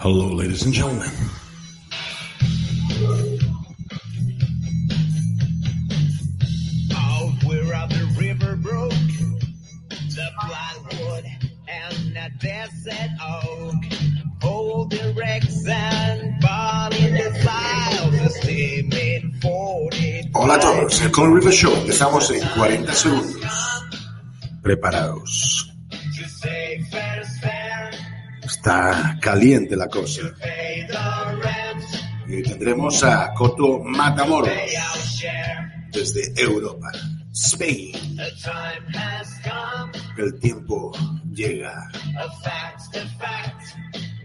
Hello, ladies and gentlemen. Out where up the river broke, the plywood and that desert oak, hold the wrecks and falling the the steaming 40. Hola a todos, el Colin River Show. Empezamos en 40 segundos. Preparaos. Está caliente la cosa. Y tendremos a Coto Matamoros desde Europa, Spain. El tiempo llega.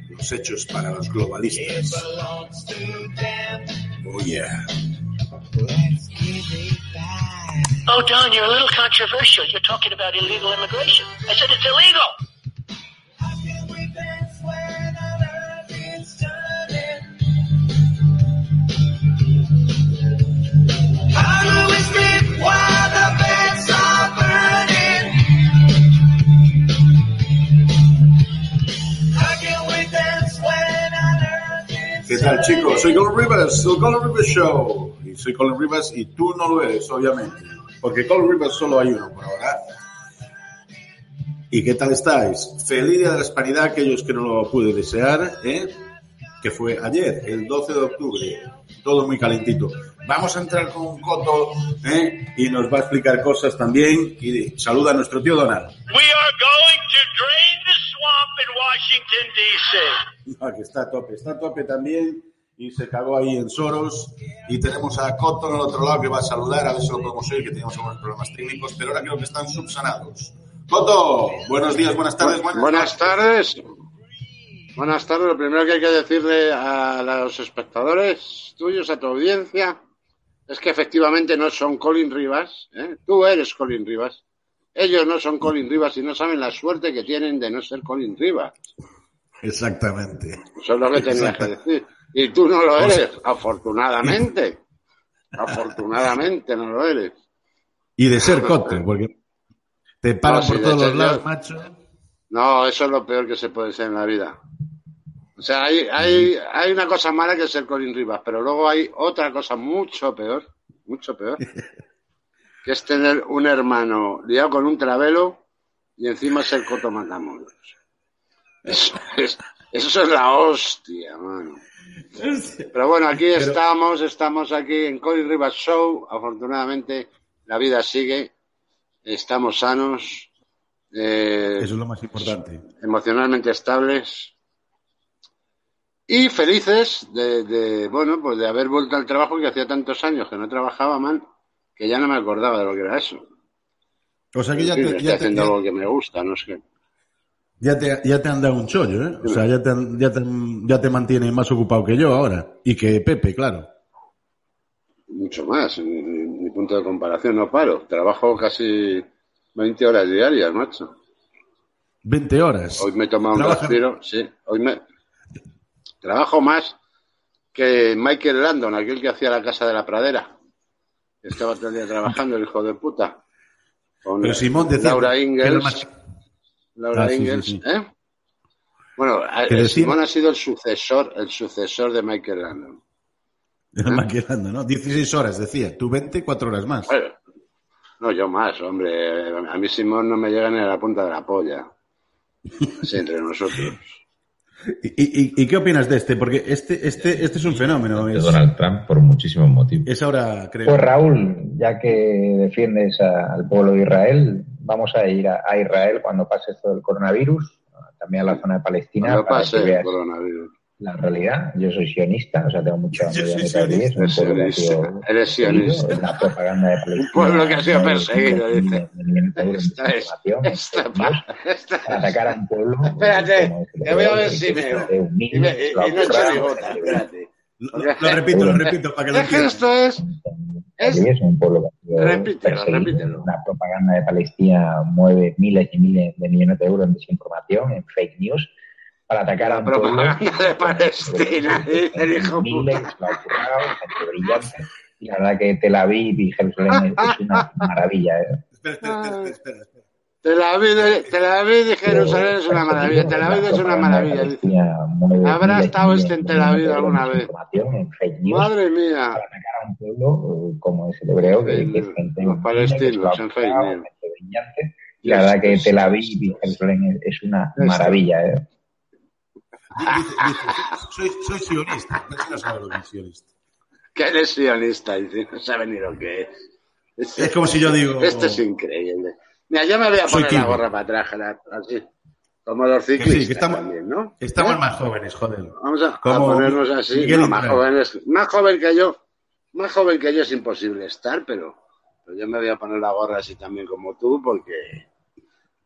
Los hechos para los globalistas. Oh yeah. Oh, Don, you're a little controversial. You're talking about illegal immigration. I said it's illegal. Tal chicos? Soy Colin Rivers, el Colin Rivers Show. Y soy Colin Rivers y tú no lo eres, obviamente. Porque Colin Rivers solo hay uno por ahora. ¿Y qué tal estáis? Feliz Día de la Hispanidad, aquellos que no lo pude desear, ¿eh? que fue ayer, el 12 de octubre. Todo muy calentito. Vamos a entrar con Coto ¿eh? y nos va a explicar cosas también. Y saluda a nuestro tío Donald. We are going Washington, D.C. Ah, que está a tope, está a tope también y se cagó ahí en Soros. Y tenemos a Coto en el otro lado que va a saludar, a ver si lo podemos oír, que teníamos algunos problemas técnicos, pero ahora creo que están subsanados. Coto, buenos días, buenas tardes, buenas, Buenas tardes. Buenas tardes. Lo primero que hay que decirle a los espectadores tuyos, a tu audiencia, es que efectivamente no son Colin Rivas. ¿eh? Tú eres Colin Rivas. Ellos no son Colin Rivas y no saben la suerte que tienen de no ser Colin Rivas. Exactamente. Eso es lo que tenías que decir. Y tú no lo eres, afortunadamente. Afortunadamente no lo eres. Y de ser Coto, porque te paran No, por todos los lados, yo. macho. No, eso es lo peor que se puede ser en la vida. O sea, hay, hay, hay una cosa mala que es ser Colin Rivas, pero luego hay otra cosa mucho peor, mucho peor, que es tener un hermano liado con un travelo y encima ser Coto Matamoros. Eso es, eso es la hostia, mano. Pero bueno, aquí estamos, estamos aquí en Colin Rivas Show. Afortunadamente, la vida sigue, estamos sanos. eh, Eso es lo más importante. emocionalmente estables y felices de, de, bueno pues de haber vuelto al trabajo que hacía tantos años que no trabajaba man que ya no me acordaba de lo que era eso O sea que ya En fin, te, estoy ya te, haciendo ya, algo que me gusta no sé ya te, ya te han dado un chollo, ¿eh? O sea, ya te, ya te, ya te mantiene más ocupado que yo ahora. Y que Pepe, claro. mucho más mi punto de comparación no paro trabajo casi 20 horas diarias macho 20 horas. hoy me he tomado un respiro sí hoy me trabajo más que Michael Landon aquel que hacía la casa de la pradera estaba todo el día trabajando el hijo de puta con Pero Simón decía Laura Ingalls más- Laura Ah, sí, sí, Ingalls, sí. ¿eh? Bueno, Simón ha sido el sucesor, el sucesor de Michael Landon. Era maquilando, ¿no? 16 horas, decía. Tú 24 horas más. Bueno, no, yo más, hombre. A mí Simón no me llega ni a la punta de la polla. Así entre nosotros. ¿Y, y, y qué opinas de este? Porque este, este, este es un fenómeno. de Es, Donald Trump por muchísimos motivos. es ahora, creo. Pues Raúl, ya que defiendes a- al pueblo de Israel, vamos a ir a, a Israel cuando pase esto del coronavirus, también a la zona de Palestina, Cuando para pase el coronavirus. La realidad. Yo soy sionista, o sea, tengo mucha Yo soy un sionista. pueblo que ha sido Eres sionista. la propaganda de Palestina. pueblo que ha sido perseguido, dice. Esta es, esta, para atacar a un pueblo. Espérate, que voy a ver si un Y, no espérate. Lo, repito, lo repito, para que lo entiendan. esto es, es es un pueblo Repítelo, repítelo. La propaganda de Palestina mueve miles y miles de millones de euros en desinformación, en fake news, para atacar a la un pueblo. propaganda de Palestina, Miles, gente brillante. Y la verdad que Tel Aviv y Jerusalén es, una maravilla. ¿eh? Espera, espera, espera, espera, espera. Tel Aviv, Tel Aviv y Jerusalén es una maravilla. Tel Aviv es una maravilla. dice. ¿Habrá estado este en Tel Aviv alguna vez? Madre mía. Para atacar a un pueblo eh, como es el hebreo, que, es gente Los palestinos, en gente brillante. Y la verdad que Tel Aviv y Jerusalén es una maravilla. ¿eh? Dice, dice, soy, soy sionista. No no sabe lo que es sionista. Que eres sionista, dice. No sabe ni lo que es. Es, como si yo digo. Esto es increíble. Mira, yo me voy a poner la gorra para atrás, así. Como los Que ciclistas sí, que estamos, también, ¿no? estamos ¿Eh? más jóvenes, joder. Vamos a, ponernos así. Miguel No, más jóvenes, más joven que yo, más joven que yo es imposible estar, pero, pero yo me voy a poner la gorra así también como tú, porque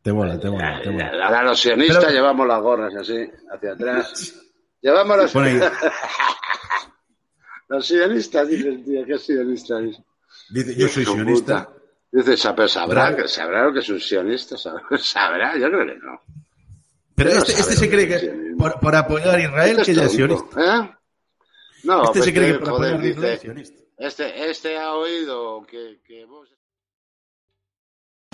Te mola, te mola, te mola. ahora los sionistas Pero- llevamos las gorras así, hacia atrás. Llevamos ahí. los sionistas, dice el tío, ¿qué sionista es? Dice, yo soy sionista. puta. Dice, "Sa- pero sabrá, Bra- que sabrá lo que es un sionista, sabrá, sabrá, yo creo que no. Pero este, este se que cree que sionismo. por, por apoyar a Israel, Este que es sionista. ¿eh? No, Este pues se cree que que, por joder, apoyar a Israel es sionista. este, este ha oído que, que vos...